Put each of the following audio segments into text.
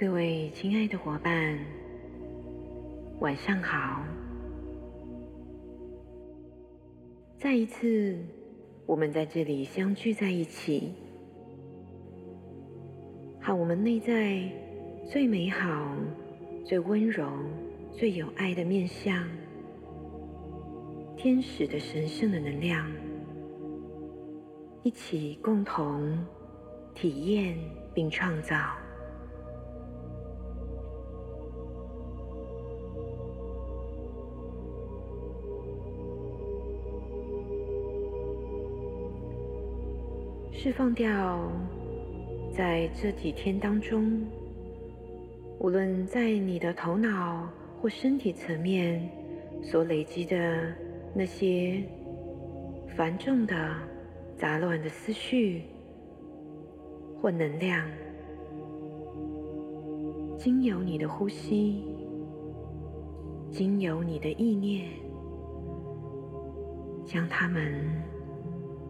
各位亲爱的伙伴，晚上好！再一次，我们在这里相聚在一起，和我们内在最美好、最温柔、最有爱的面相——天使的神圣的能量，一起共同体验并创造。释放掉，在这几天当中，无论在你的头脑或身体层面所累积的那些繁重的、杂乱的思绪或能量，经由你的呼吸，经由你的意念，将它们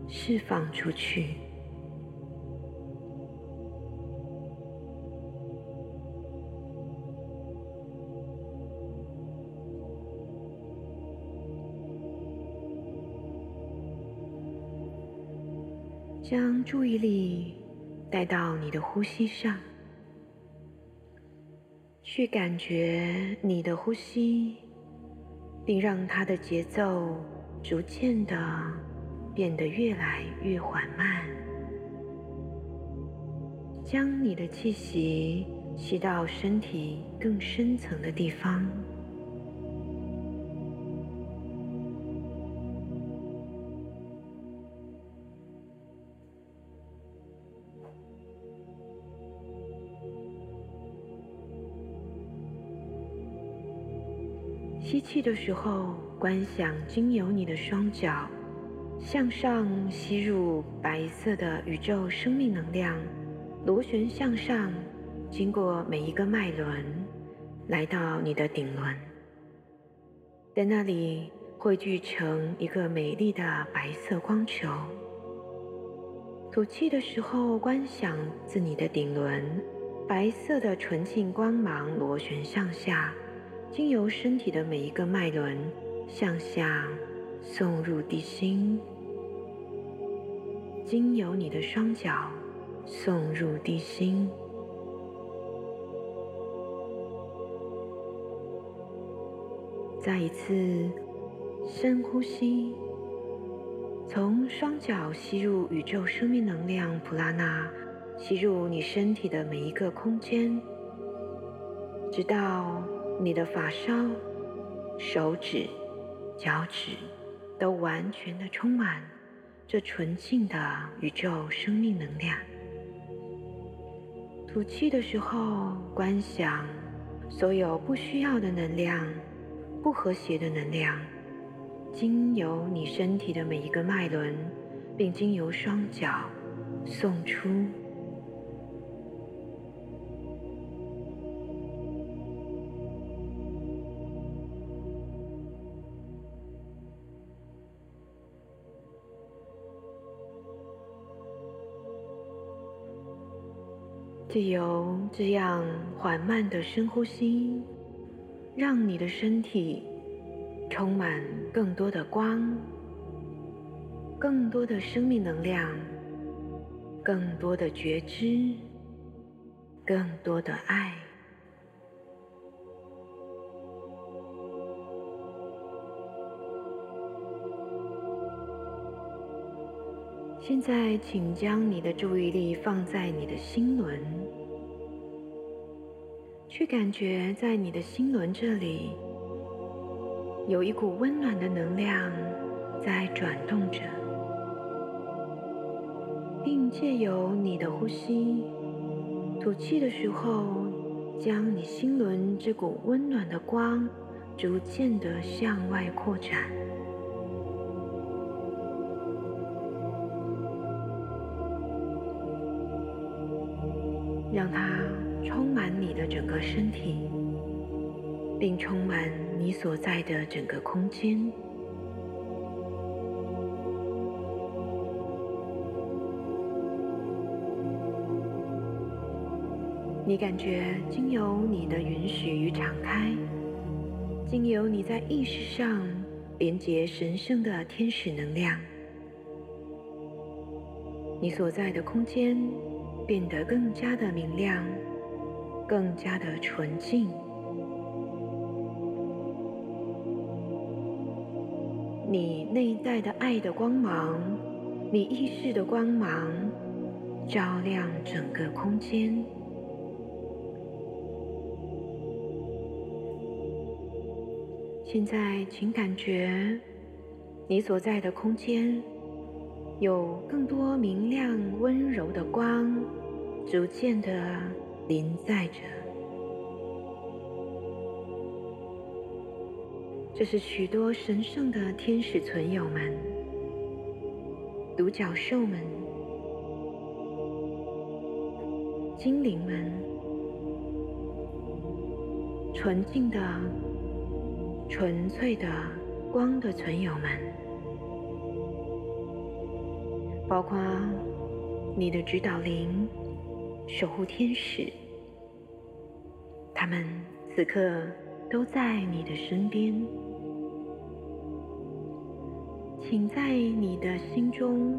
释放出去。将注意力带到你的呼吸上，去感觉你的呼吸，并让它的节奏逐渐的变得越来越缓慢。将你的气息吸到身体更深层的地方。吸气的时候，观想经由你的双脚向上吸入白色的宇宙生命能量，螺旋向上，经过每一个脉轮，来到你的顶轮，在那里汇聚成一个美丽的白色光球。吐气的时候，观想自你的顶轮，白色的纯净光芒螺旋向下。经由身体的每一个脉轮向下送入地心，经由你的双脚送入地心。再一次深呼吸，从双脚吸入宇宙生命能量普拉纳，吸入你身体的每一个空间，直到。你的发梢、手指、脚趾都完全的充满这纯净的宇宙生命能量。吐气的时候，观想所有不需要的能量、不和谐的能量，经由你身体的每一个脉轮，并经由双脚送出。自由这样缓慢的深呼吸，让你的身体充满更多的光、更多的生命能量、更多的觉知、更多的爱。现在，请将你的注意力放在你的心轮，去感觉在你的心轮这里有一股温暖的能量在转动着，并借由你的呼吸、吐气的时候，将你心轮这股温暖的光逐渐的向外扩展。让它充满你的整个身体，并充满你所在的整个空间。你感觉经由你的允许与敞开，经由你在意识上连接神圣的天使能量，你所在的空间变得更加的明亮，更加的纯净。你内在的爱的光芒，你意识的光芒，照亮整个空间。现在，请感觉你所在的空间有更多明亮、温柔的光，逐渐的临在着。这是许多神圣的天使存友们、独角兽们、精灵们、纯净的、纯粹的光的存友们，包括你的指导灵、守护天使，他们此刻都在你的身边。请在你的心中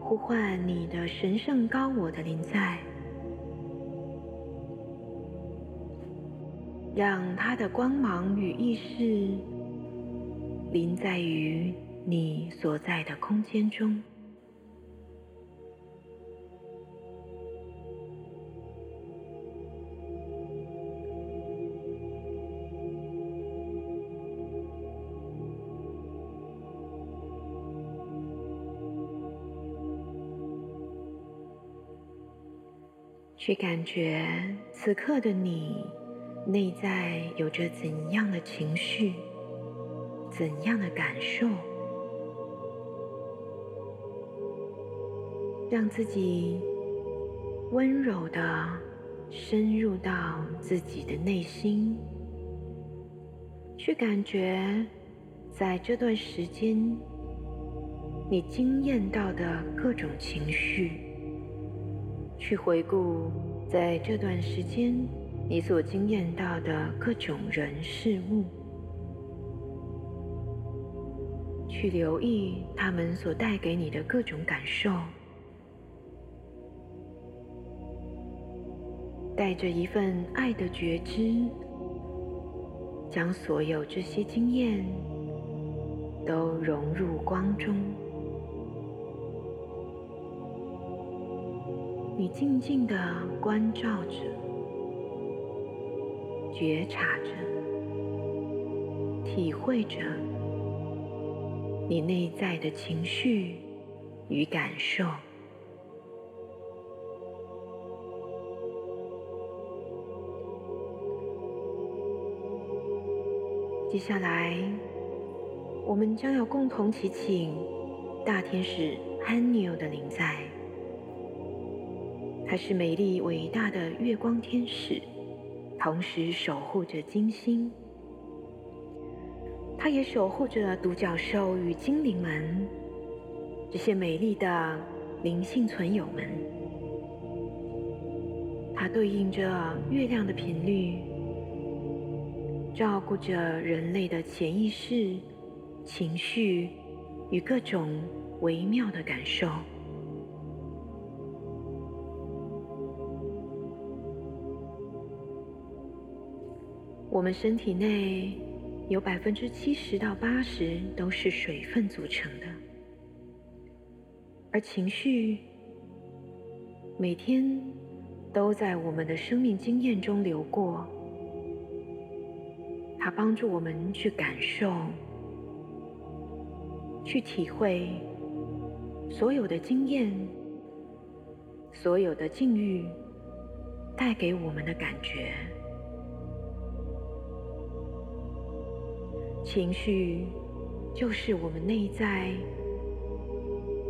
呼唤你的神圣高我的临在，让他的光芒与意识临在于你所在的空间中。去感觉此刻的你内在有着怎样的情绪，怎样的感受，让自己温柔的深入到自己的内心，去感觉在这段时间你经验到的各种情绪。去回顾在这段时间你所经验到的各种人事物，去留意他们所带给你的各种感受，带着一份爱的觉知，将所有这些经验都融入光中。你静静的关照着，觉察着，体会着你内在的情绪与感受。接下来，我们将要共同祈请大天使安尼欧的灵在。他是美丽伟大的月光天使，同时守护着金星。他也守护着独角兽与精灵们，这些美丽的灵性存有们。它对应着月亮的频率，照顾着人类的潜意识、情绪与各种微妙的感受。我们身体内有百分之七十到八十都是水分组成的，而情绪每天都在我们的生命经验中流过，它帮助我们去感受、去体会所有的经验、所有的境遇带给我们的感觉。情绪就是我们内在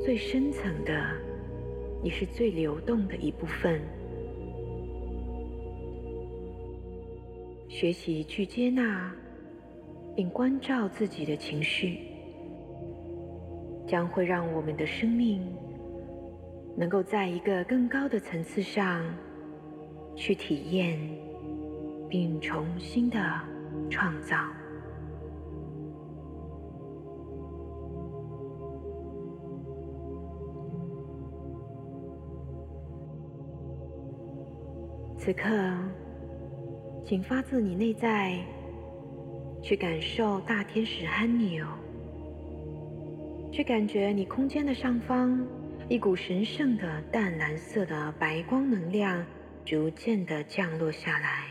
最深层的，也是最流动的一部分。学习去接纳并关照自己的情绪，将会让我们的生命能够在一个更高的层次上去体验，并重新的创造。此刻，请发自你内在去感受大天使憨牛，去感觉你空间的上方一股神圣的淡蓝色的白光能量逐渐的降落下来，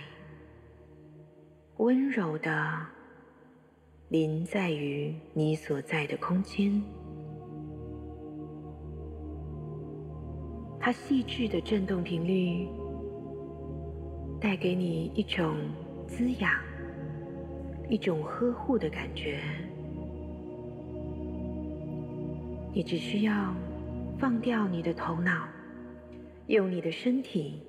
温柔的临在于你所在的空间，它细致的振动频率。带给你一种滋养，一种呵护的感觉。你只需要放掉你的头脑，用你的身体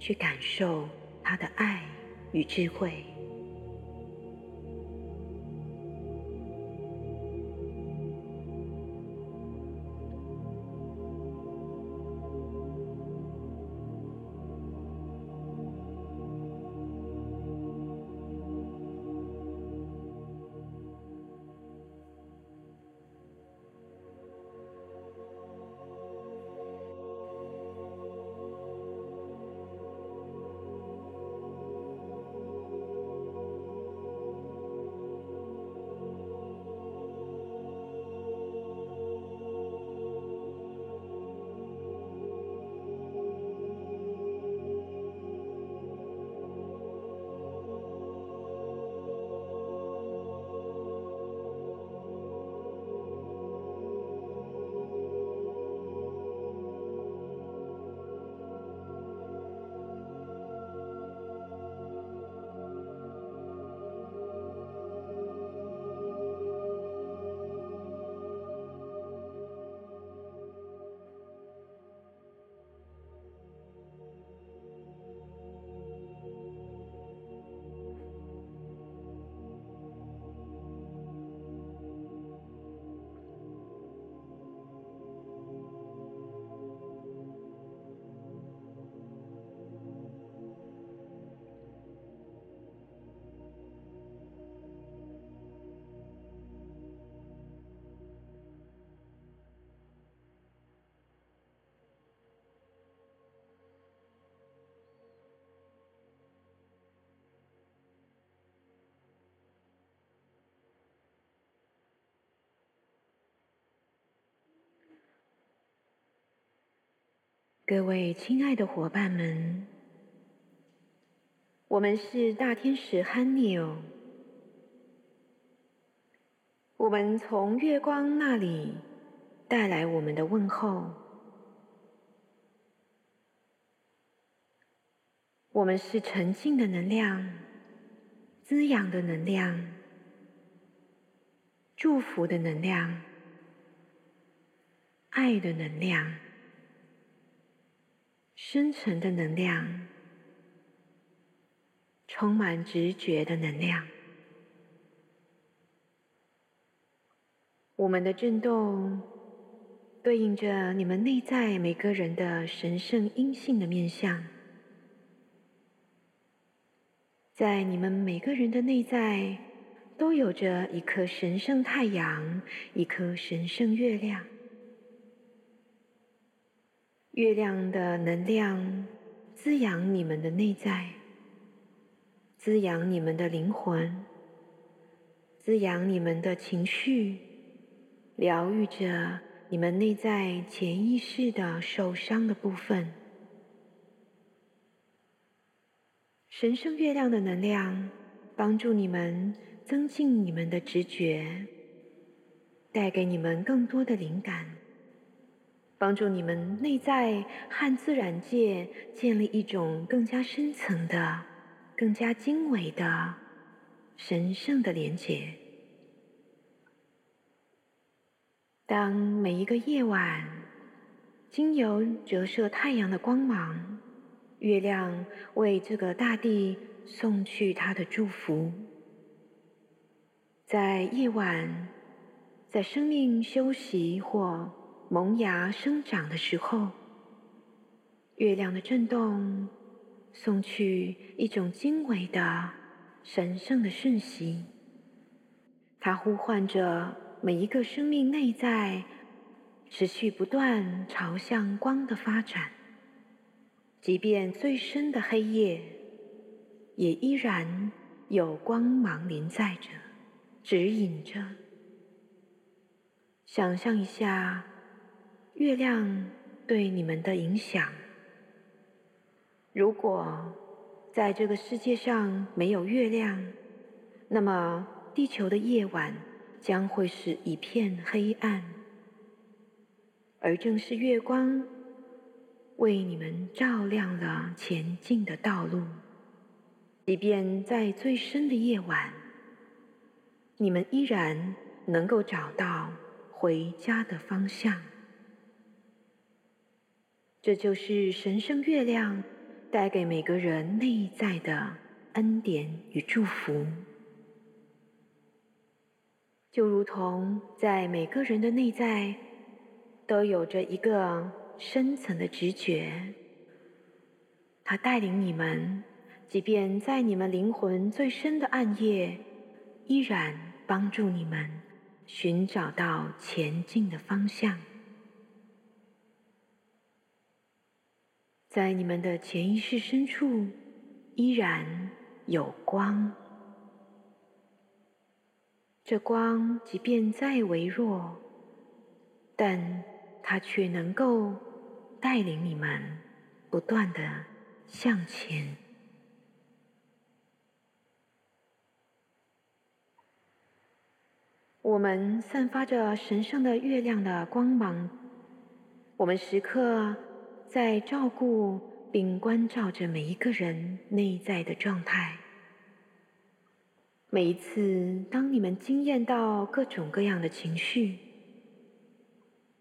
去感受他的爱与智慧。各位亲爱的伙伴们，我们是大天使汉纽，我们从月光那里带来我们的问候。我们是沉静的能量，滋养的能量，祝福的能量，爱的能量。深沉的能量，充满直觉的能量。我们的震动对应着你们内在每个人的神圣阴性的面相，在你们每个人的内在都有着一颗神圣太阳，一颗神圣月亮。月亮的能量滋养你们的内在，滋养你们的灵魂，滋养你们的情绪，疗愈着你们内在潜意识的受伤的部分。神圣月亮的能量帮助你们增进你们的直觉，带给你们更多的灵感。帮助你们内在和自然界建立一种更加深层的、更加精微的神圣的连结。当每一个夜晚，经由折射太阳的光芒，月亮为这个大地送去它的祝福，在夜晚，在生命休息或。萌芽生长的时候，月亮的震动送去一种精微的、神圣的讯息。它呼唤着每一个生命内在持续不断朝向光的发展，即便最深的黑夜，也依然有光芒临在着，指引着。想象一下月亮对你们的影响。如果在这个世界上没有月亮，那么。地球的夜晚将会是一片黑暗，而正是月光为你们照亮了前进的道路。即便在最深的夜晚，你们依然能够找到回家的方向。这就是神圣月亮带给每个人内在的恩典与祝福。就如同在每个人的内在，都有着一个深层的直觉，它带领你们，即便在你们灵魂最深的暗夜，依然帮助你们寻找到前进的方向。在你们的潜意识深处，依然有光。这光即便再微弱，但它却能够带领你们不断的向前。我们散发着神圣的月亮的光芒，我们时刻在照顾并关照着每一个人内在的状态。每一次，当你们惊艳到各种各样的情绪，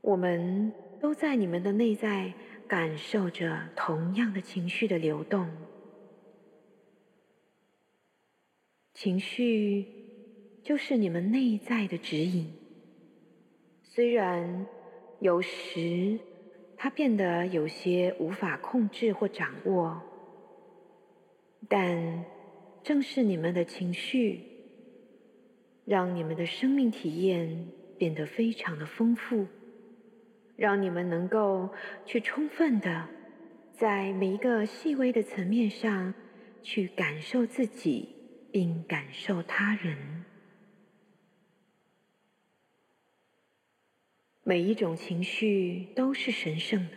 我们都在你们的内在感受着同样的情绪的流动。情绪就是你们内在的指引。虽然有时它变得有些无法控制或掌握，但。正是你们的情绪，让你们的生命体验变得非常的丰富，让你们能够去充分的在每一个细微的层面上去感受自己，并感受他人。每一种情绪都是神圣的，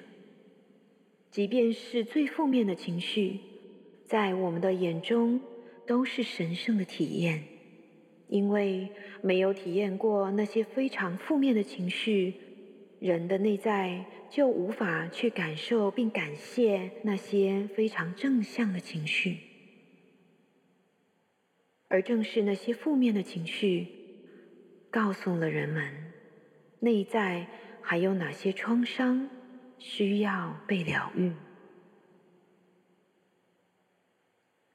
即便是最负面的情绪，在我们的眼中。都是神圣的体验，因为没有体验过那些非常负面的情绪，人的内在就无法去感受并感谢那些非常正向的情绪。而正是那些负面的情绪，告诉了人们内在还有哪些创伤需要被疗愈，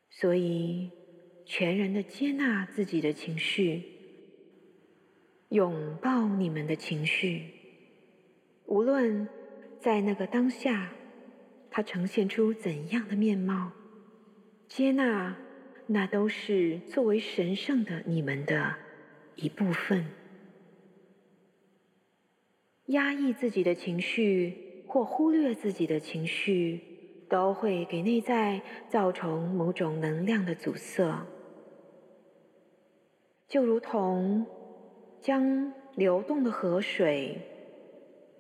所以。全然的接纳自己的情绪，拥抱你们的情绪，无论在那个当下，它呈现出怎样的面貌，接纳那都是作为神圣的你们的一部分。压抑自己的情绪或忽略自己的情绪。都会给内在造成某种能量的阻塞，就如同将流动的河水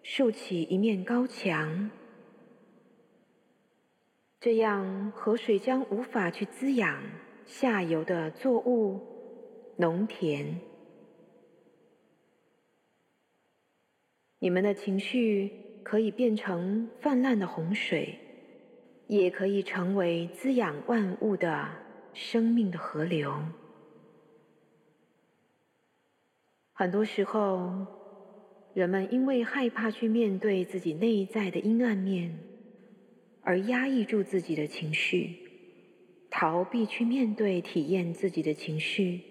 竖起一面高墙，这样河水将无法去滋养下游的作物、农田。你们的情绪可以变成泛滥的洪水。也可以成为滋养万物的生命的河流。很多时候，人们因为害怕去面对自己内在的阴暗面，而压抑住自己的情绪，逃避去面对、体验自己的情绪。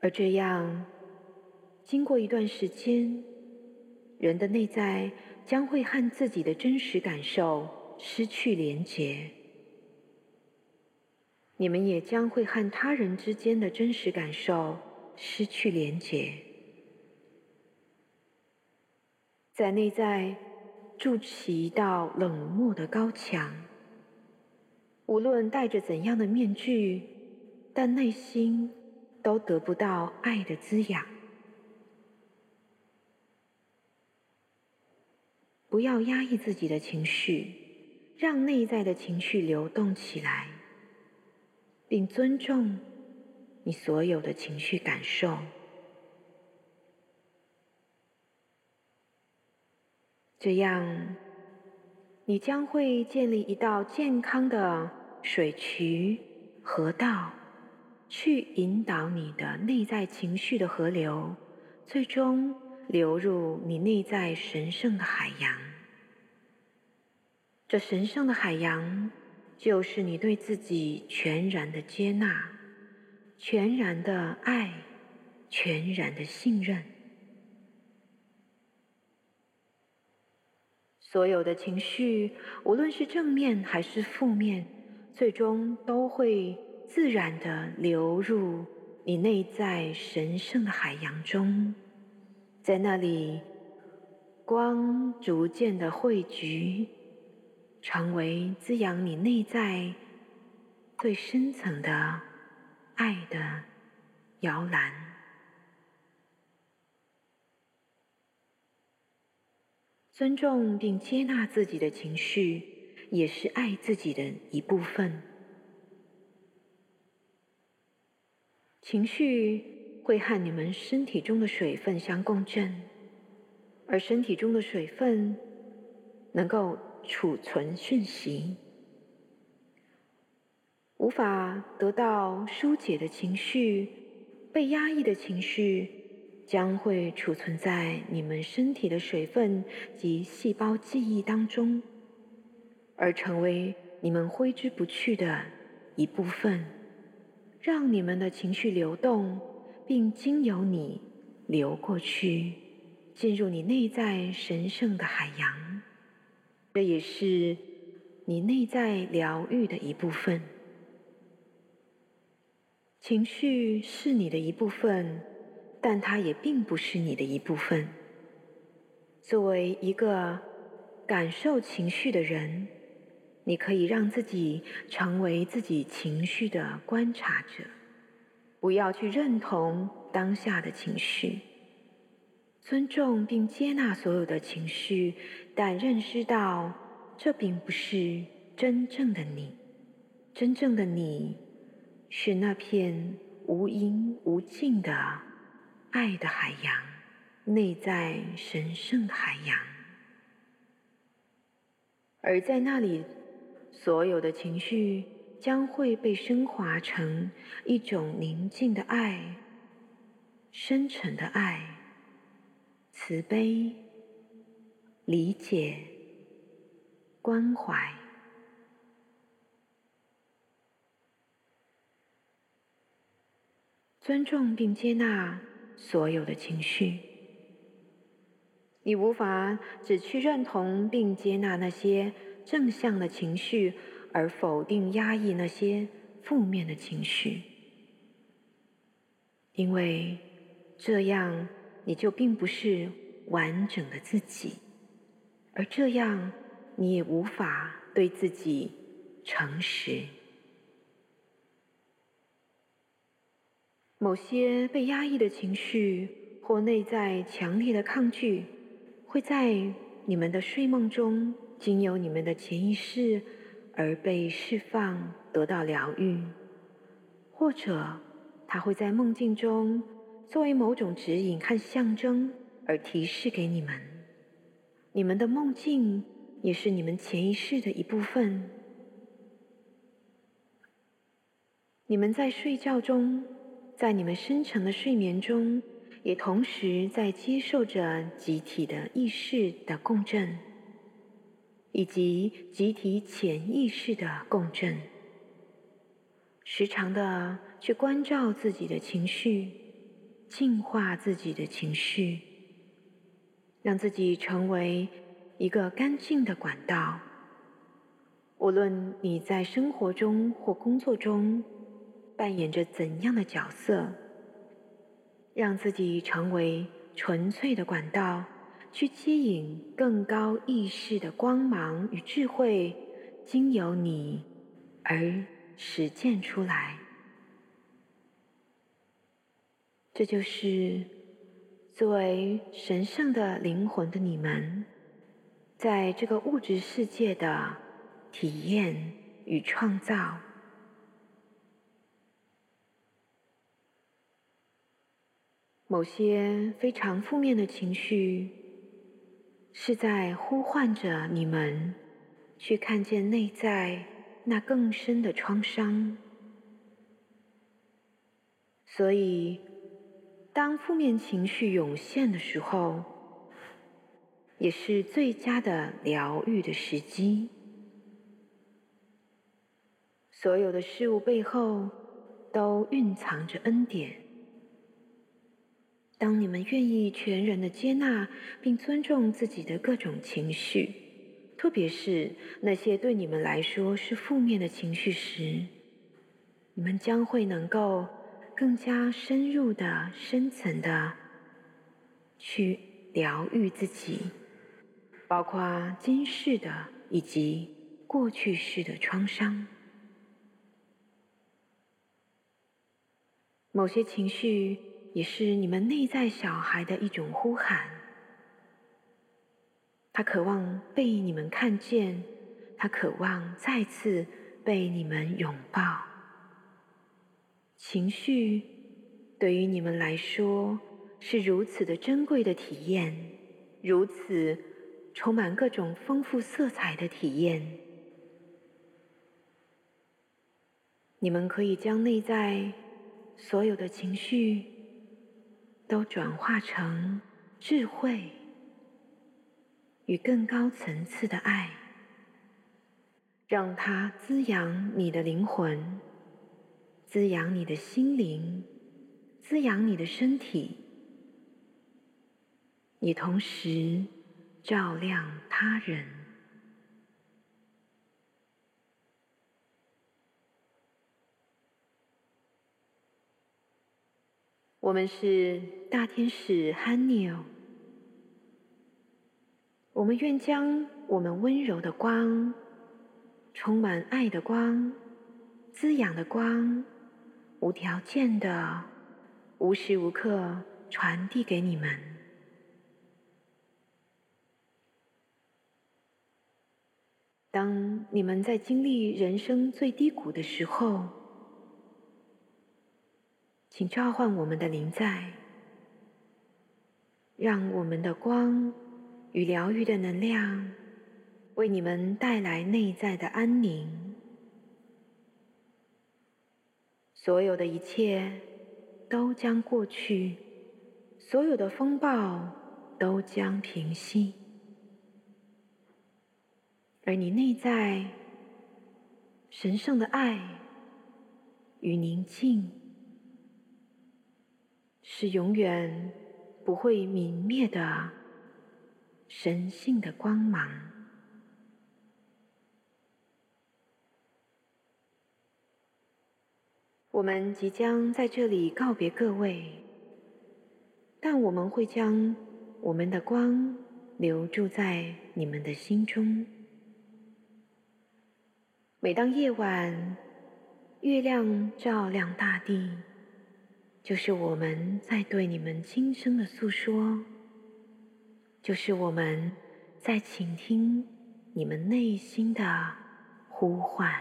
而这样，经过一段时间，人的内在将会和自己的真实感受。失去连结，你们也将会和他人之间的真实感受失去连结，在内在筑起一道冷漠的高墙。无论戴着怎样的面具，但内心都得不到爱的滋养。不要压抑自己的情绪，让内在的情绪流动起来。并尊重你所有的情绪感受，这样你将会建立一道健康的水渠、河道，去引导你的内在情绪的河流，最终流入你内在神圣的海洋。这神圣的海洋。就是你对自己全然的接纳，全然的爱，全然的信任。所有的情绪，无论是正面还是负面，最终都会自然的流入你内在神圣的海洋中，在那里，光逐渐的汇聚。成为滋养你内在最深层的爱的摇篮。尊重并接纳自己的情绪，也是爱自己的一部分。情绪会和你们身体中的水分相共振，而身体中的水分能够。储存讯息，无法得到疏解的情绪，被压抑的情绪，将会储存在你们身体的水分及细胞记忆当中，而成为你们挥之不去的一部分，让你们的情绪流动，并经由你流过去，进入你内在神圣的海洋。这也是你内在疗愈的一部分。情绪是你的一部分，但它也并不是你的一部分。作为一个感受情绪的人，你可以让自己成为自己情绪的观察者，不要去认同当下的情绪。尊重并接纳所有的情绪，但认识到这并不是真正的你。真正的你是那片无垠无尽的爱的海洋，内在神圣的海洋。而在那里，所有的情绪将会被升华成一种宁静的爱，深沉的爱。慈悲、理解、关怀，尊重并接纳所有的情绪。你无法只去认同并接纳那些正向的情绪，而否定压抑那些负面的情绪，因为这样。你就并不是完整的自己，而这样你也无法对自己诚实。某些被压抑的情绪或内在强烈的抗拒，会在你们的睡梦中经由你们的潜意识而被释放，得到疗愈，或者他会在梦境中。作为某种指引和象征而提示给你们，你们的梦境也是你们潜意识的一部分。你们在睡觉中，在你们深层的睡眠中，也同时在接受着集体的意识的共振，以及集体潜意识的共振。时常的去关照自己的情绪。净化自己的情绪，让自己成为一个干净的管道，无论你在生活中或工作中扮演着怎样的角色，让自己成为纯粹的管道，去接引更高意识的光芒与智慧，经由你而实践出来。这就是作为神圣的灵魂的你们，在这个物质世界的。体验与创造，某些非常负面的情绪，是在呼唤着你们去看见内在那更深的创伤。所以，当负面情绪涌现的时候，也是最佳的疗愈的时机。所有的事物背后都蕴藏着恩典。当你们愿意全然的接纳并尊重自己的各种情绪，特别是那些对你们来说是负面的情绪时，你们将会能够更加深入的、深层的去疗愈自己，包括今世的以及过去式的创伤。某些情绪也是你们内在小孩的一种呼喊，他渴望被你们看见，他渴望再次被你们拥抱。情绪对于你们来说是如此的珍贵的体验，如此充满各种丰富色彩的体验。你们可以将内在。所有的情绪都转化成智慧与更高层次的爱，让它滋养你的灵魂，滋养你的心灵，滋养你的身体，也同时照亮他人。我们是大天使汉尼尔，我们愿将我们温柔的光、充满爱的光、滋养的光、无条件的、无时无刻传递给你们。当你们在经历人生最低谷的时候，请召唤我们的灵在，让我们的光与疗愈的能量为你们带来内在的安宁。所有的一切都将过去，所有的风暴都将平息，而你内在神圣的爱与宁静。是永远不会泯灭的神性的光芒。我们即将在这里告别各位，但我们会将我们的光留住在你们的心中。每当夜晚，月亮照亮大地。就是我们在对你们轻声的诉说，就是我们在倾听你们内心的呼唤。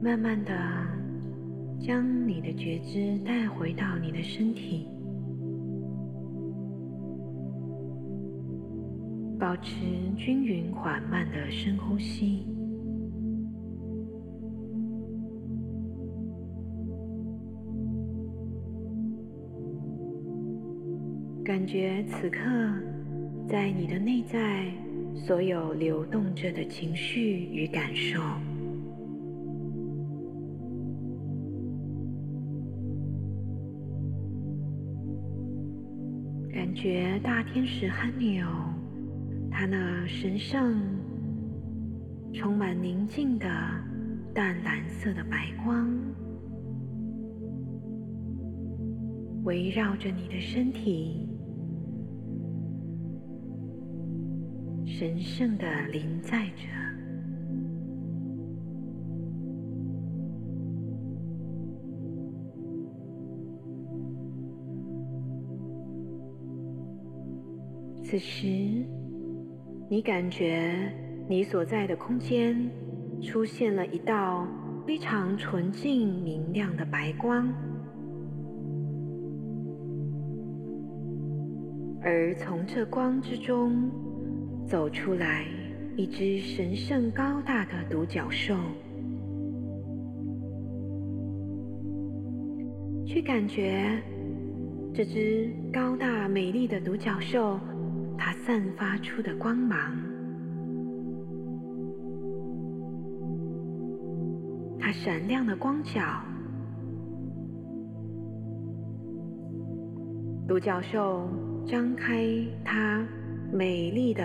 慢慢的将你的觉知带回到你的身体，保持均匀缓慢的深呼吸，感觉此刻在你的内在所有流动着的情绪与感受。觉大天使汉纽，他那神圣、充满宁静的淡蓝色的白光，围绕着你的身体，神圣的临在着。此时，你感觉你所在的空间出现了一道非常纯净明亮的白光，而从这光之中走出来一只神圣高大的独角兽，去感觉这只高大美丽的独角兽。它散发出的光芒，它闪亮的光角，独角兽张开它美丽的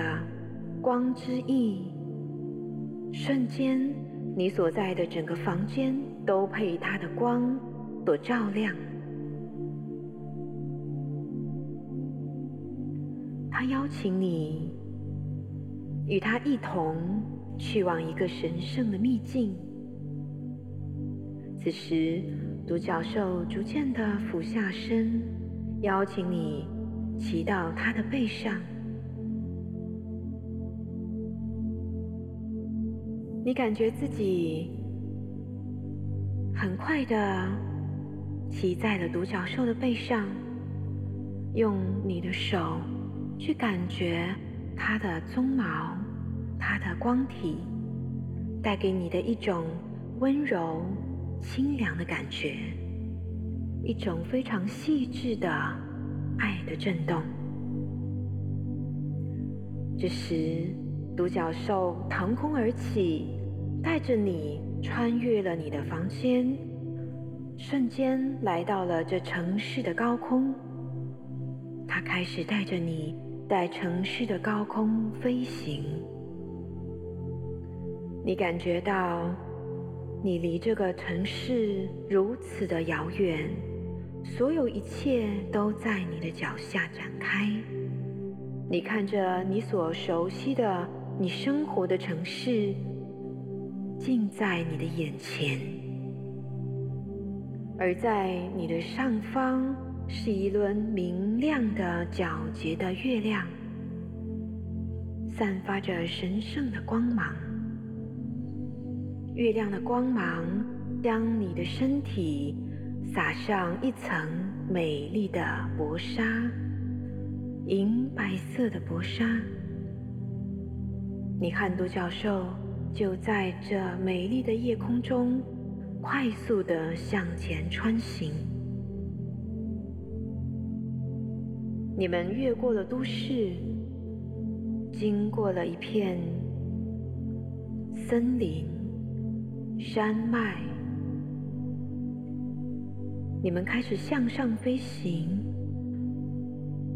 光之翼，瞬间，你所在的整个房间都被它的光所照亮。请你与他一同去往一个神圣的秘境。此时，独角兽逐渐的俯下身，邀请你骑到他的背上。你感觉自己很快的骑在了独角兽的背上，用你的手。去感觉它的鬃毛，它的光体带给你的一种温柔、清凉的感觉，一种非常细致的爱的震动。这时，独角兽腾空而起，带着你穿越了你的房间，瞬间来到了这城市的高空。它开始带着你。在城市的高空飞行，你感觉到你离这个城市如此的遥远，所有一切都在你的脚下展开。你看着你所熟悉的、你生活的城市，近在你的眼前，而在你的上方。是一轮明亮的、皎洁的月亮，散发着神圣的光芒。月亮的光芒将你的身体洒上一层美丽的薄纱，银白色的薄纱。你看独角兽就在这美丽的夜空中快速的向前穿行。你们越过了都市，经过了一片森林、山脉，你们开始向上飞行，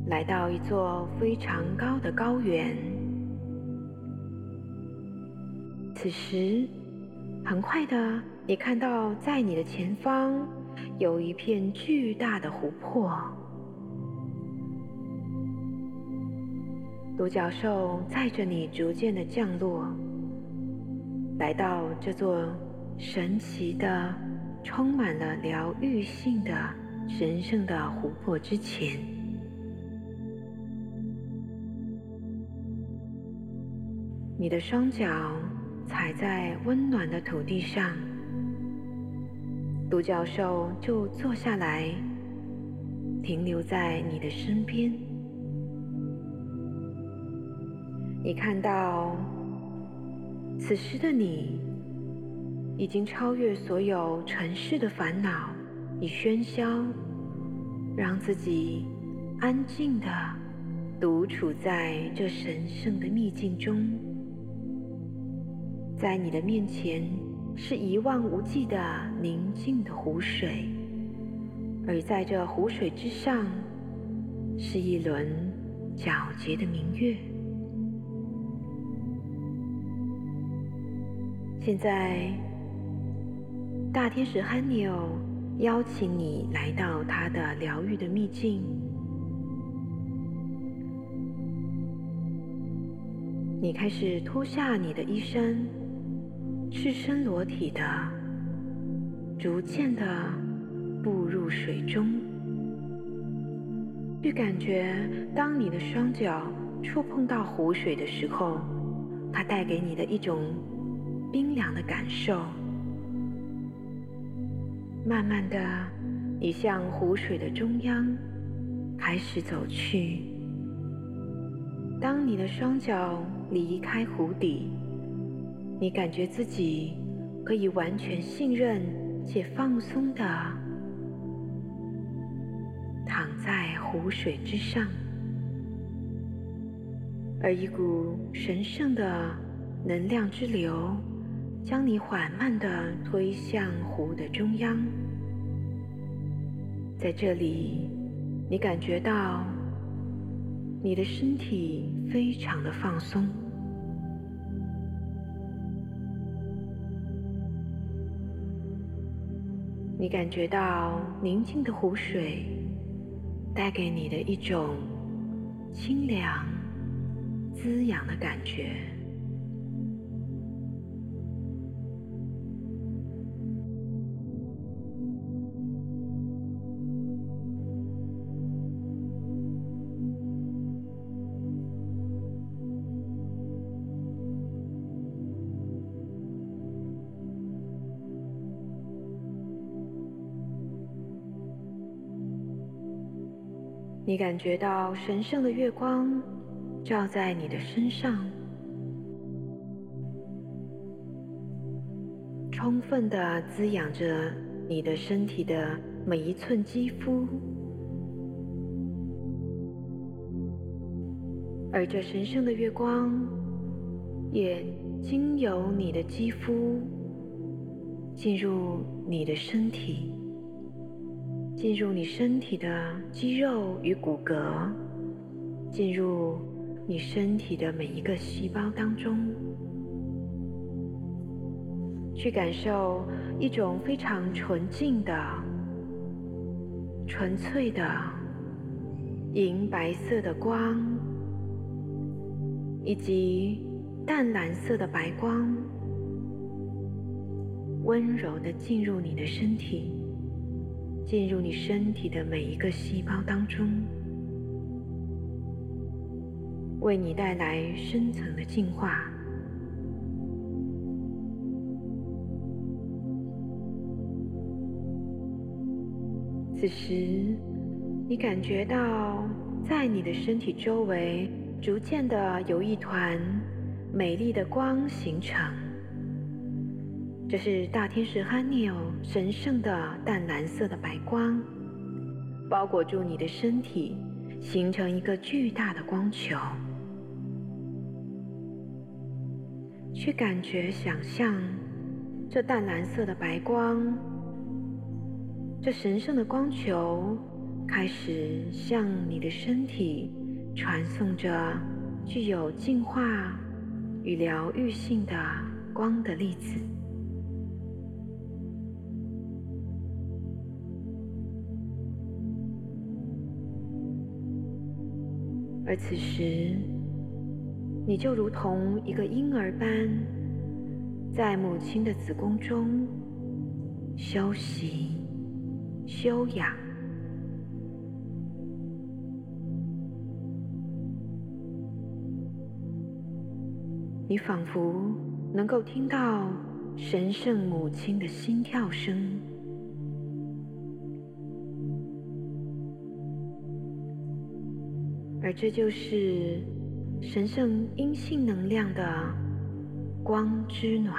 来到一座非常高的高原。此时，很快的，你看到在你的前方有一片巨大的湖泊。独角兽载着你逐渐的降落，来到这座神奇的、充满了疗愈性的神圣的湖泊之前。你的双脚踩在温暖的土地上，独角兽就坐下来，停留在你的身边。你看到，此时的你已经超越所有尘世的烦恼与喧嚣，让自己安静的独处在这神圣的秘境中。在你的面前。是一望无际的宁静的湖水，而在这湖水之上，是一轮皎洁的明月。现在，大天使汉尼欧邀请你来到他的疗愈的秘境，你开始脱下你的衣衫。赤身裸体的，逐渐的步入水中，去感觉当你的双脚触碰到湖水的时候，它带给你的一种冰凉的感受。慢慢的，你向湖水的中央开始走去。当你的双脚离开湖底。你感觉自己可以完全信任且放松的躺在湖水之上，而一股神圣的能量之流将你缓慢的推向湖的中央。在这里，你感觉到你的身体非常的放松。你感觉到宁静的湖水带给你的一种清凉、滋养的感觉。你感觉到神圣的月光照在你的身上，充分的滋养着你的身体的每一寸肌肤，而这神圣的月光也经由你的肌肤进入你的身体。进入你身体的肌肉与骨骼，进入你身体的每一个细胞当中，去感受一种非常纯净的、纯粹的银白色的光，以及淡蓝色的白光，温柔的进入你的身体。进入你身体的每一个细胞当中，为你带来深层的净化。此时，你感觉到在你的身体周围，逐渐的有一团美丽的光形成。这是大天使哈尼欧神圣的淡蓝色的白光，包裹住你的身体，形成一个巨大的光球。去感觉、想象这淡蓝色的白光，这神圣的光球开始向你的身体传送着具有净化与疗愈性的光的粒子。而此时，你就如同一个婴儿般，在母亲的子宫中休息、休养。你仿佛能够听到神圣母亲的心跳声，而这就是神圣阴性能量的光之暖，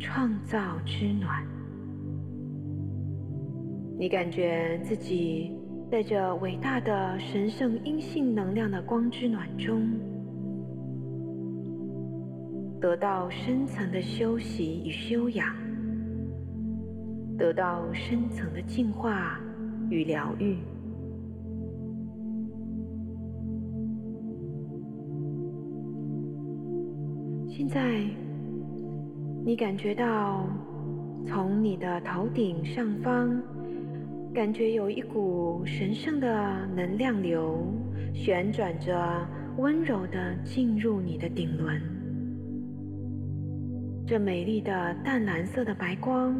创造之暖。你感觉自己在这伟大的神圣阴性能量的光之暖中，得到深层的休息与修养，得到深层的净化与疗愈。现在，你感觉到从你的头顶上方。感觉有一股神圣的能量流旋转着，温柔地进入你的顶轮。这美丽的淡蓝色的白光，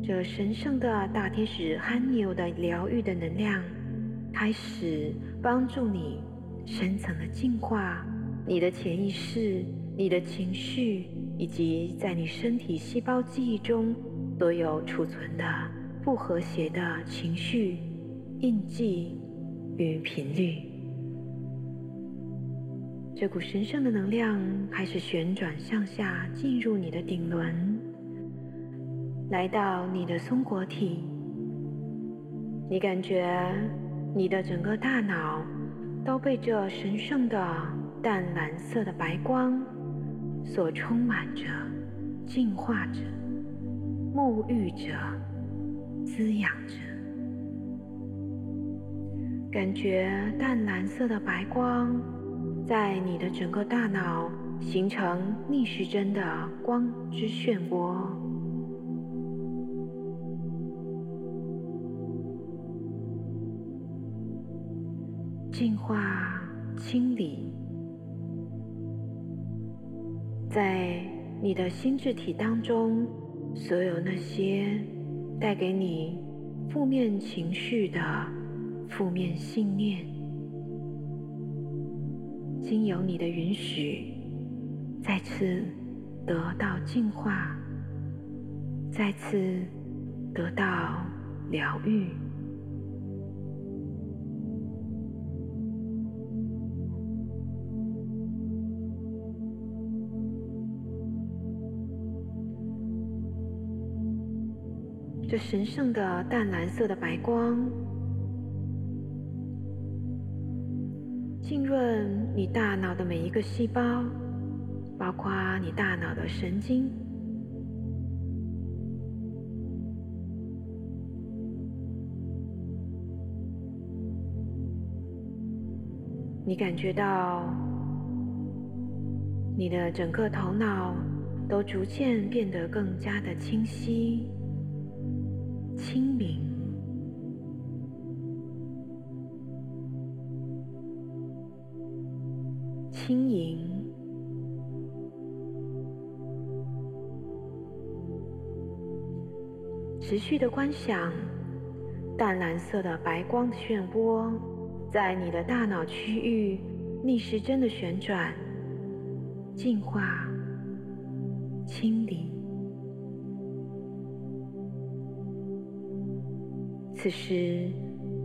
这神圣的大天使憨牛的疗愈的能量，开始帮助你深层的净化你的潜意识、你的情绪，以及在你身体细胞记忆中所有储存的。不和谐的情绪、印记与频率，这股神圣的能量开始旋转向下，进入你的顶轮，来到你的松果体。你感觉你的整个大脑都被这神圣的淡蓝色的白光所充满着、净化着、沐浴着。滋养着，感觉淡蓝色的白光在你的整个大脑形成逆时针的光之漩涡，净化、清理，在你的心智体当中所有那些。带给你负面情绪的负面信念，经由你的允许，再次得到净化，再次得到疗愈。这神圣的淡蓝色的白光，浸润你大脑的每一个细胞，包括你大脑的神经。你感觉到你的整个头脑都逐渐变得更加的清晰。清明、轻盈，持续的观想淡蓝色的白光的漩涡，在你的大脑区域逆时针的旋转、净化、清理。此时，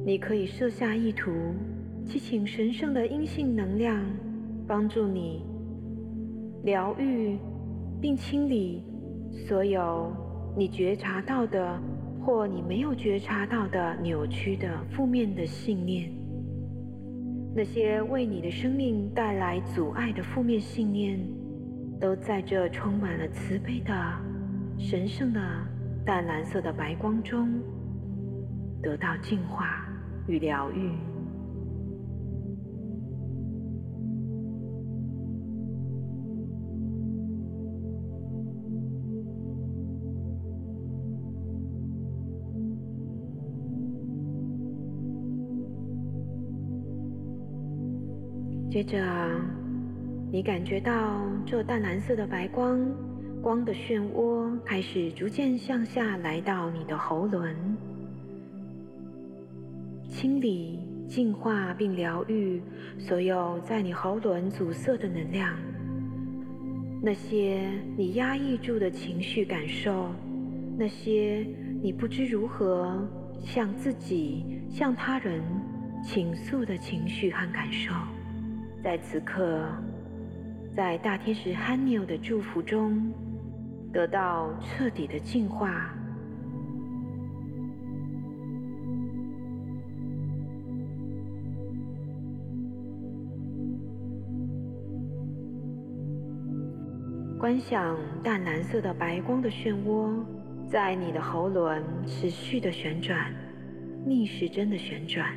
你可以设下意图，祈请神圣的阴性能量帮助你疗愈并清理所有你觉察到的或你没有觉察到的扭曲的负面的信念。那些为你的生命带来阻碍的负面信念，都在这充满了慈悲的神圣的淡蓝色的白光中。得到净化与疗愈。接着，你感觉到这淡蓝色的白光，光的漩涡开始逐渐向下来到你的喉轮。清理、净化并疗愈所有在你喉轮阻塞的能量，那些你压抑住的情绪感受，那些你不知如何向自己、向他人倾诉的情绪和感受，在此刻，在大天使汉纽的祝福中，得到彻底的净化。观想淡蓝色的白光的漩涡，在你的喉轮持续的旋转，逆时针的旋转。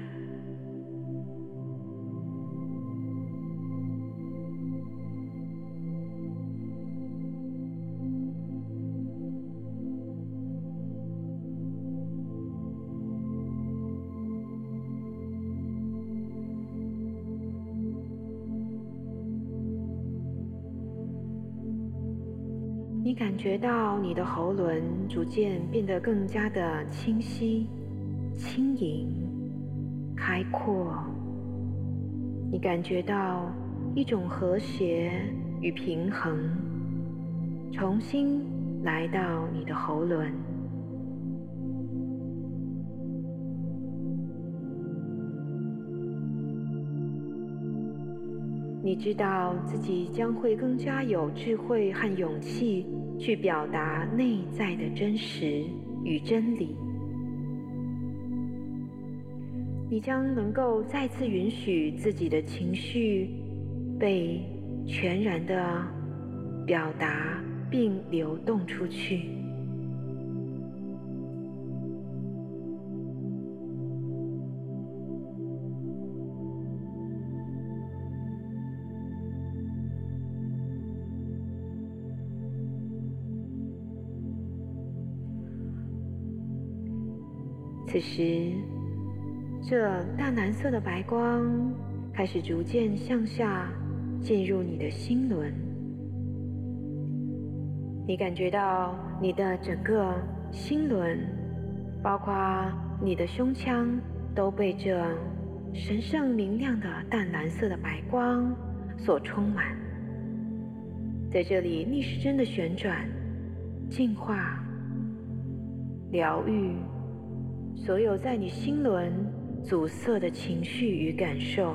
你感觉到你的喉轮逐渐变得更加的清晰、轻盈、开阔。你感觉到一种和谐与平衡，重新来到你的喉轮。你知道自己将会更加有智慧和勇气去表达内在的真实与真理。你将能够再次允许自己的情绪被全然的表达并流动出去。此时，这淡蓝色的白光开始逐渐向下进入你的心轮。你感觉到你的整个心轮，包括你的胸腔，都被这神圣明亮的淡蓝色的白光所充满。在这里，逆时针的旋转、净化、疗愈。所有在你心轮阻塞的情绪与感受，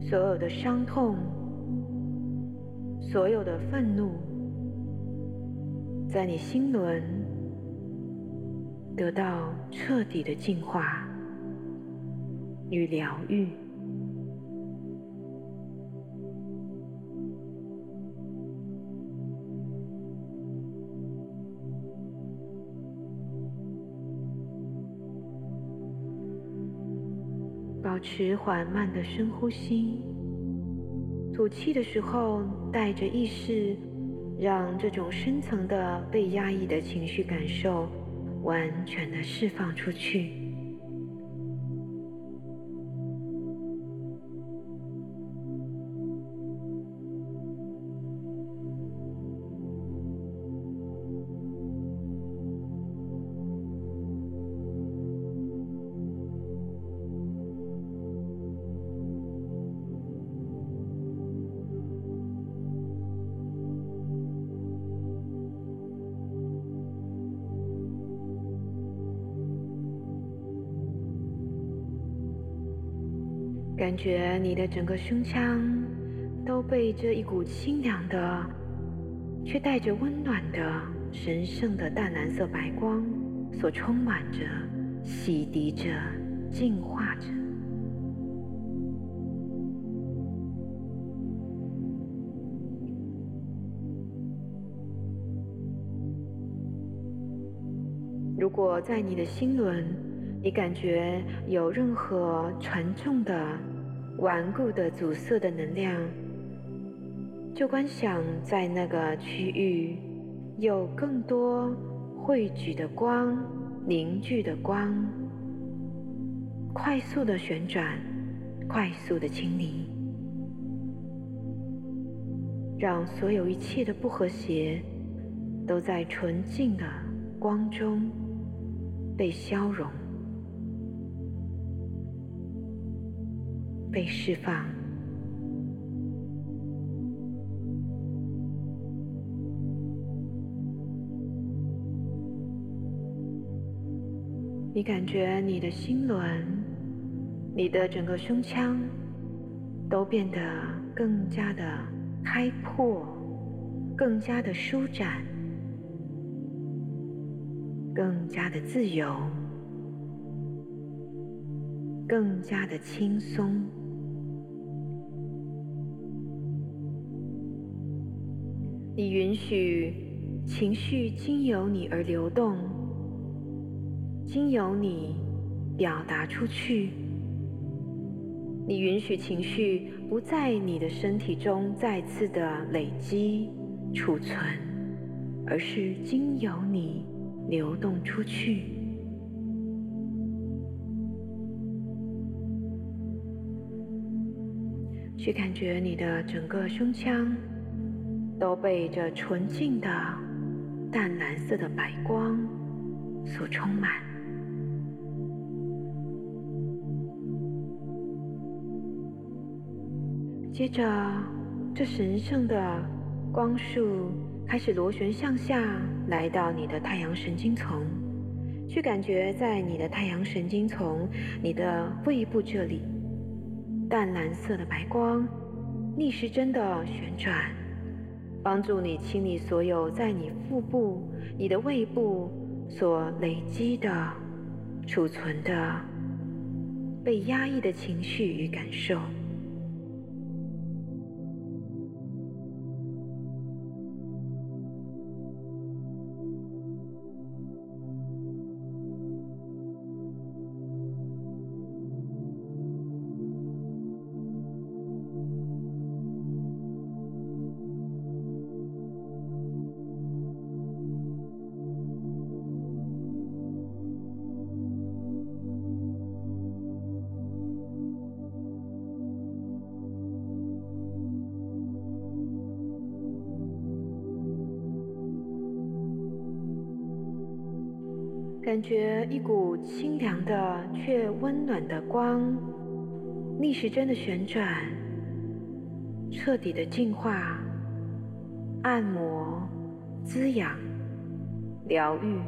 所有的伤痛，所有的愤怒，在你心轮得到彻底的净化与疗愈。持缓慢的深呼吸，吐气的时候带着意识，让这种深层的被压抑的情绪感受完全的释放出去。感觉你的整个胸腔都被这一股清凉的，却带着温暖的神圣的淡蓝色白光所充满着、洗涤着、净化着。如果在你的心轮，你感觉有任何沉重的、顽固的阻塞的能量，就观想在那个区域有更多汇聚的光、凝聚的光，快速的旋转，快速的清理，让所有一切的不和谐都在纯净的光中被消融。被释放，你感觉你的心轮你的整个胸腔都变得更加的开阔，更加的舒展，更加的自由，更加的轻松。你允许情绪经由你而流动，经由你表达出去。你允许情绪不在你的身体中再次的累积、储存，而是经由你流动出去。去感觉你的整个胸腔都被这纯净的淡蓝色的白光所充满。接着，这神圣的光束开始螺旋向下，来到你的太阳神经丛，去感觉在你的太阳神经丛、你的胃部这里，淡蓝色的白光逆时针的旋转，帮助你清理所有在你腹部、你的胃部所累积的、储存的、被压抑的情绪与感受。觉一股清凉的却温暖的光，逆时针的旋转，彻底的净化、按摩、滋养、疗愈，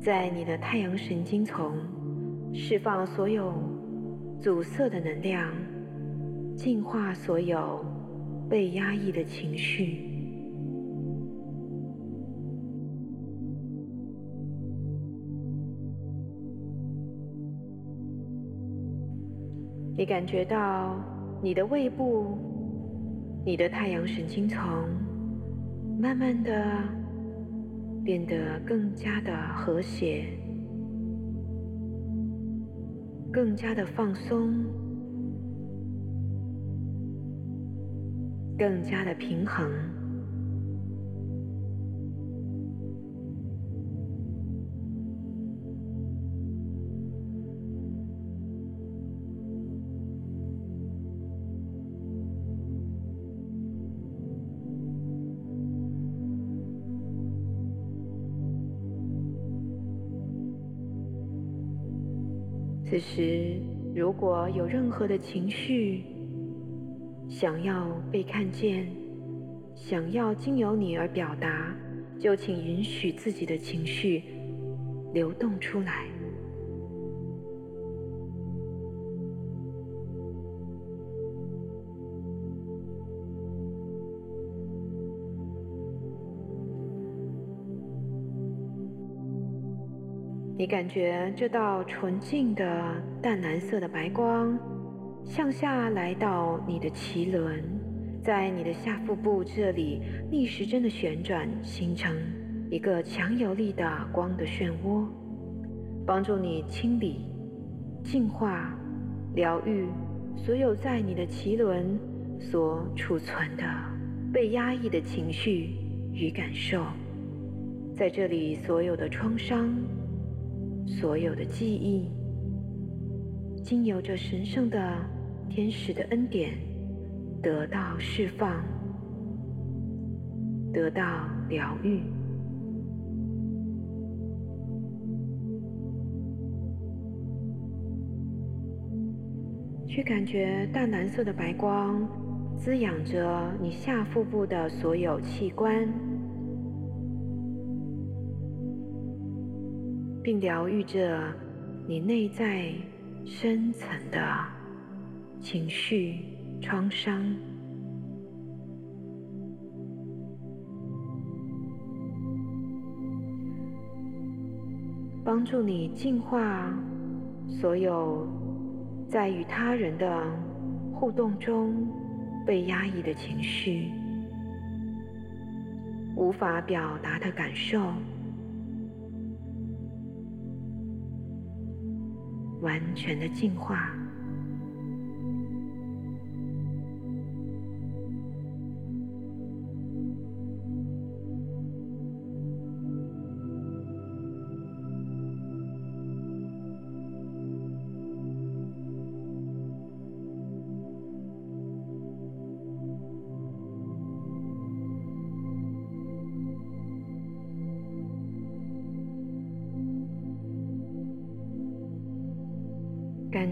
在你的太阳神经丛释放所有阻塞的能量，净化所有被压抑的情绪。你感觉到你的胃部、你的太阳神经丛慢慢的变得更加的和谐，更加的放松，更加的平衡。此时，如果有任何的情绪想要被看见，想要经由你而表达，就请允许自己的情绪流动出来。你感觉这道纯净的淡蓝色的白光向下来到你的脐轮，在你的下腹部这里逆时针的旋转，形成一个强有力的光的漩涡，帮助你清理、净化、疗愈所有在你的脐轮所储存的被压抑的情绪与感受，在这里所有的创伤。所有的记忆，经由着神圣的天使的恩典，得到释放，得到疗愈。去感觉淡蓝色的白光滋养着你下腹部的所有器官。并疗愈着你内在深层的情绪创伤，帮助你净化所有在与他人的互动中被压抑的情绪。无法表达的感受，完全的净化。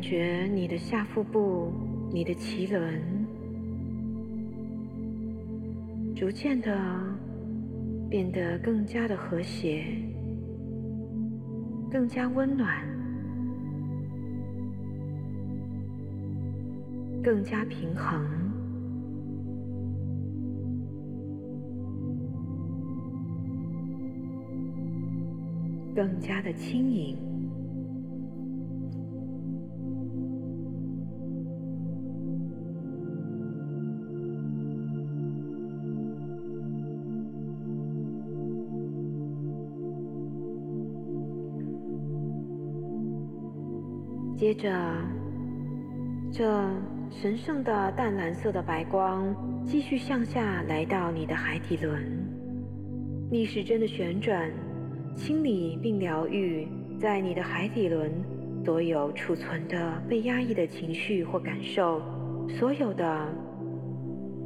觉你的下腹部、你的脐轮，逐渐的变得更加的和谐，更加温暖，更加平衡，更加的轻盈。这，这神圣的淡蓝色的白光继续向下来到你的海底轮，逆时针的旋转，清理并疗愈在你的海底轮所有储存的被压抑的情绪或感受，所有的，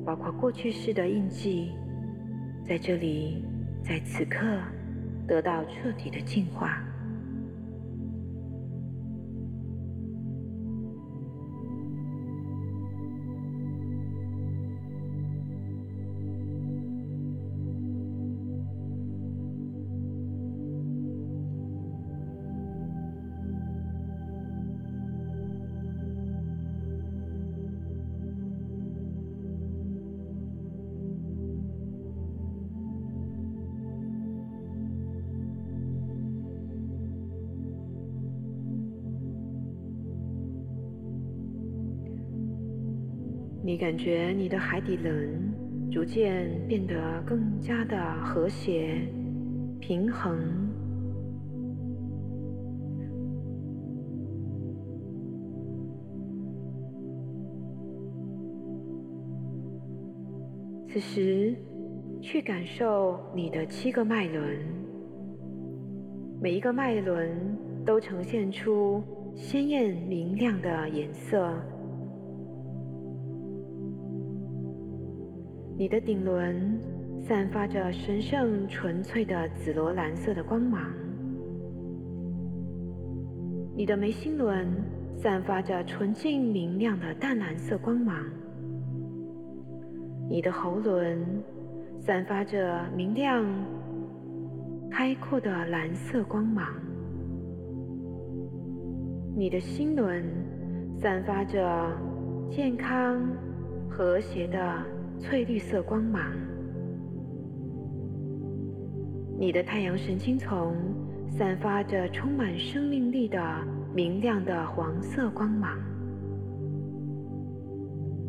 包括过去式的印记，在这里，在此刻得到彻底的净化。你感觉你的海底轮逐渐变得更加的和谐、平衡。此时，去感受你的七个脉轮，每一个脉轮都呈现出鲜艳明亮的颜色。你的顶轮散发着神圣纯粹的紫罗兰色的光芒，你的眉心轮散发着纯净明亮的淡蓝色光芒，你的喉轮散发着明亮开阔的蓝色光芒，你的心轮散发着健康和谐的。翠绿色光芒，你的太阳神经丛散发着充满生命力的明亮的黄色光芒，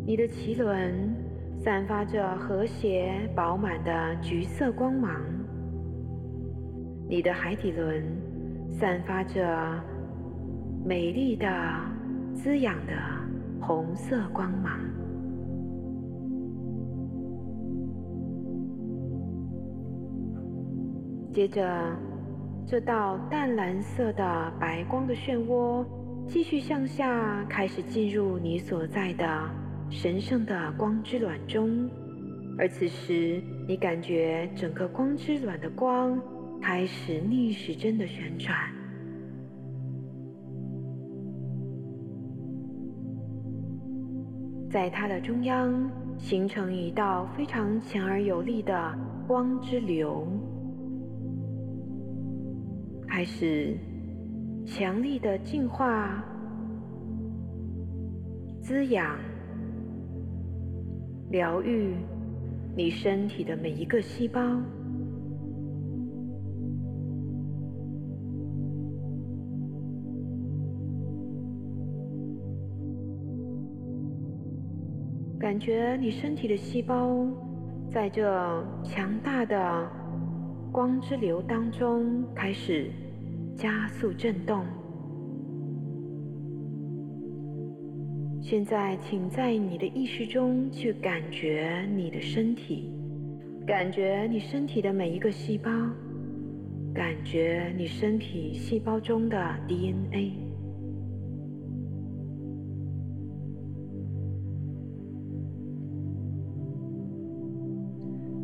你的脐轮散发着和谐饱满的橘色光芒，你的海底轮散发着美丽的滋养的红色光芒。接着，这道淡蓝色的白光的漩涡继续向下，开始进入你所在的神圣的光之卵中。而此时，你感觉整个光之卵的光开始逆时针的旋转，在它的中央形成一道非常强而有力的光之流。开始强力的净化滋养、疗愈你身体的每一个细胞。感觉你身体的细胞在这强大的光之流当中开始加速震动。现在，请在你的意识中去感觉你的身体，感觉你身体的每一个细胞，感觉你身体细胞中的 DNA。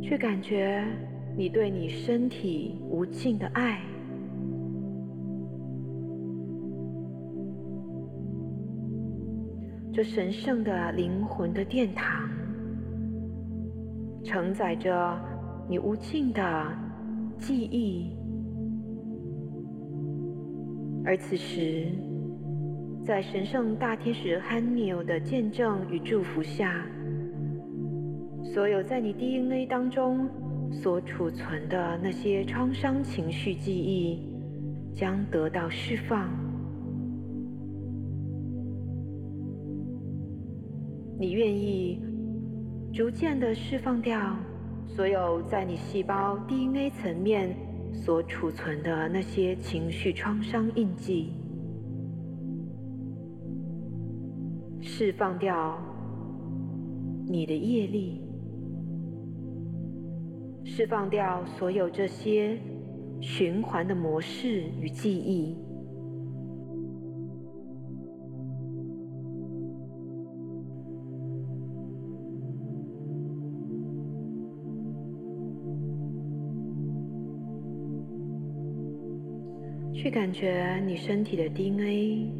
去感觉你对你身体无尽的爱，这神圣的灵魂的殿堂，承载着你无尽的记忆，而此时，在神圣大天使汉尼欧的见证与祝福下。所有在你 DNA 当中所储存的那些创伤情绪记忆，将得到释放。你愿意逐渐的释放掉所有在你细胞 DNA 层面所储存的那些情绪创伤印记，释放掉你的业力。释放掉所有这些循环的模式与记忆，感觉你身体的 DNA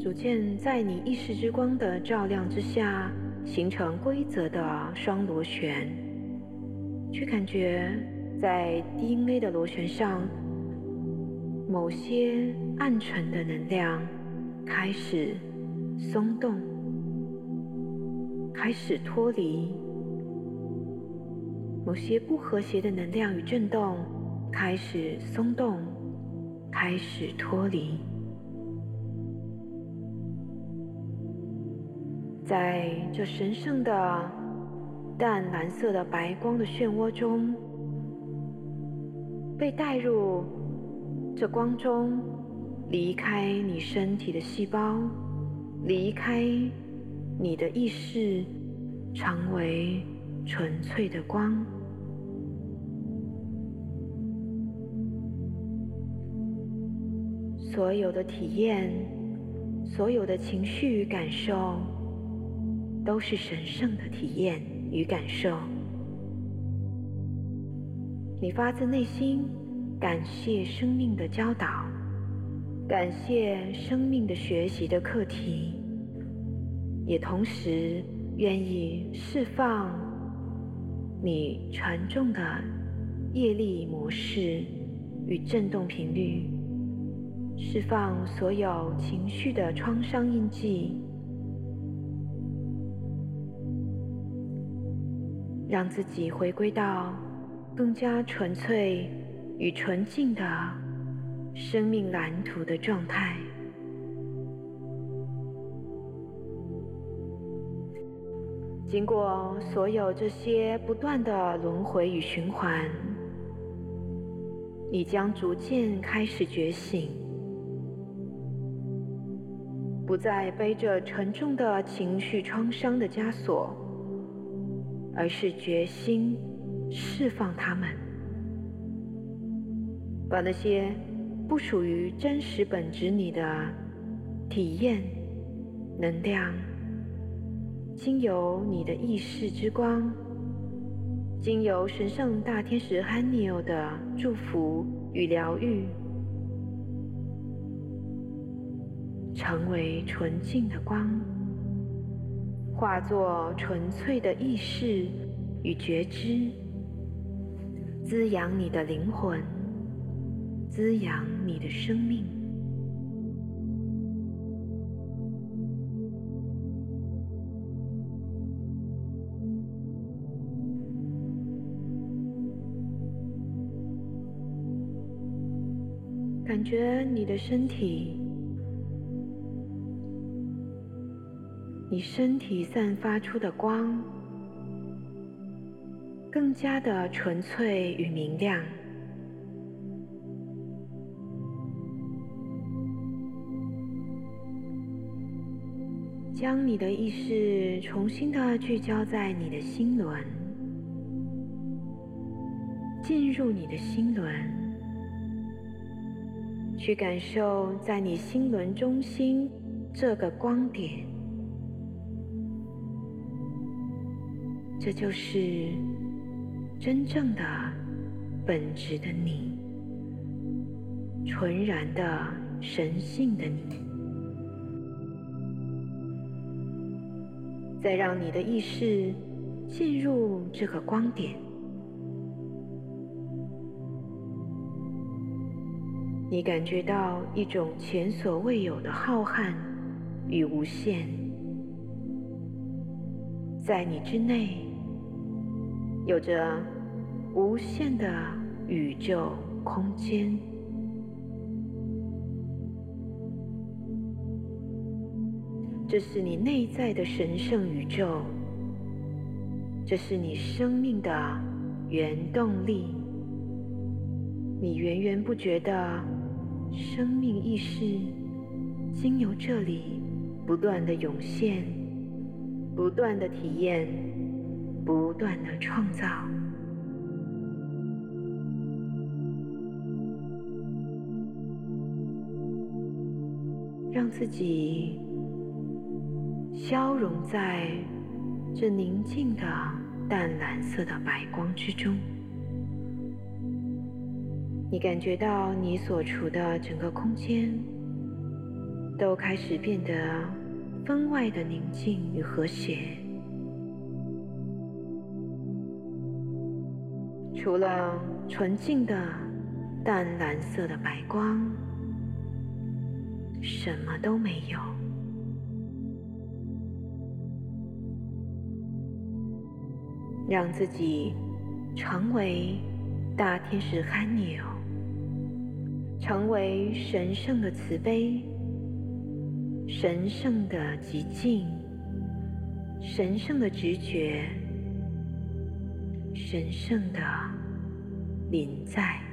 逐渐在你意识之光的照亮之下，形成规则的双螺旋。去感觉在 DNA 的螺旋上，某些暗沉的能量开始松动，开始脱离；某些不和谐的能量与震动开始松动，开始脱离。在这神圣的。淡蓝色的白光的漩涡中，被带入这光中，离开你身体的细胞，离开你的意识，成为纯粹的光。所有的体验，所有的情绪与感受，都是神圣的体验。与感受，你发自内心感谢生命的教导，感谢生命的学习的课题，也同时愿意释放你沉重的业力模式与振动频率，释放所有情绪的创伤印记。让自己回归到更加纯粹与纯净的生命蓝图的状态。经过所有这些不断的轮回与循环，你将逐渐开始觉醒，不再背着沉重的情绪创伤的枷锁。而是决心释放他们，把那些不属于真实本质你的体验能量，经由你的意识之光，经由神圣大天使汉尼欧的祝福与疗愈，成为纯净的光。化作纯粹的意识与觉知滋养你的灵魂滋养你的生命。感觉你的身体你身体散发出的光，更加的纯粹与明亮。将你的意识重新的聚焦在你的心轮，进入你的心轮，去感受在你心轮中心这个光点，这就是真正的本质的你，纯然的神性的你。再让你的意识进入这个光点，你感觉到一种前所未有的浩瀚与无限，在你之内有着无限的宇宙空间。这是你内在的神圣宇宙，这是你生命的原动力，你源源不绝的生命意识，经由这里不断的涌现，不断的体验，不断的创造，让自己。消融在这宁静的淡蓝色的白光之中，你感觉到你所处的整个空间都开始变得分外的宁静与和谐。除了纯净的淡蓝色的白光，什么都没有。让自己成为大天使汉尼尔，成为神圣的慈悲、神圣的极静、神圣的直觉、神圣的临在。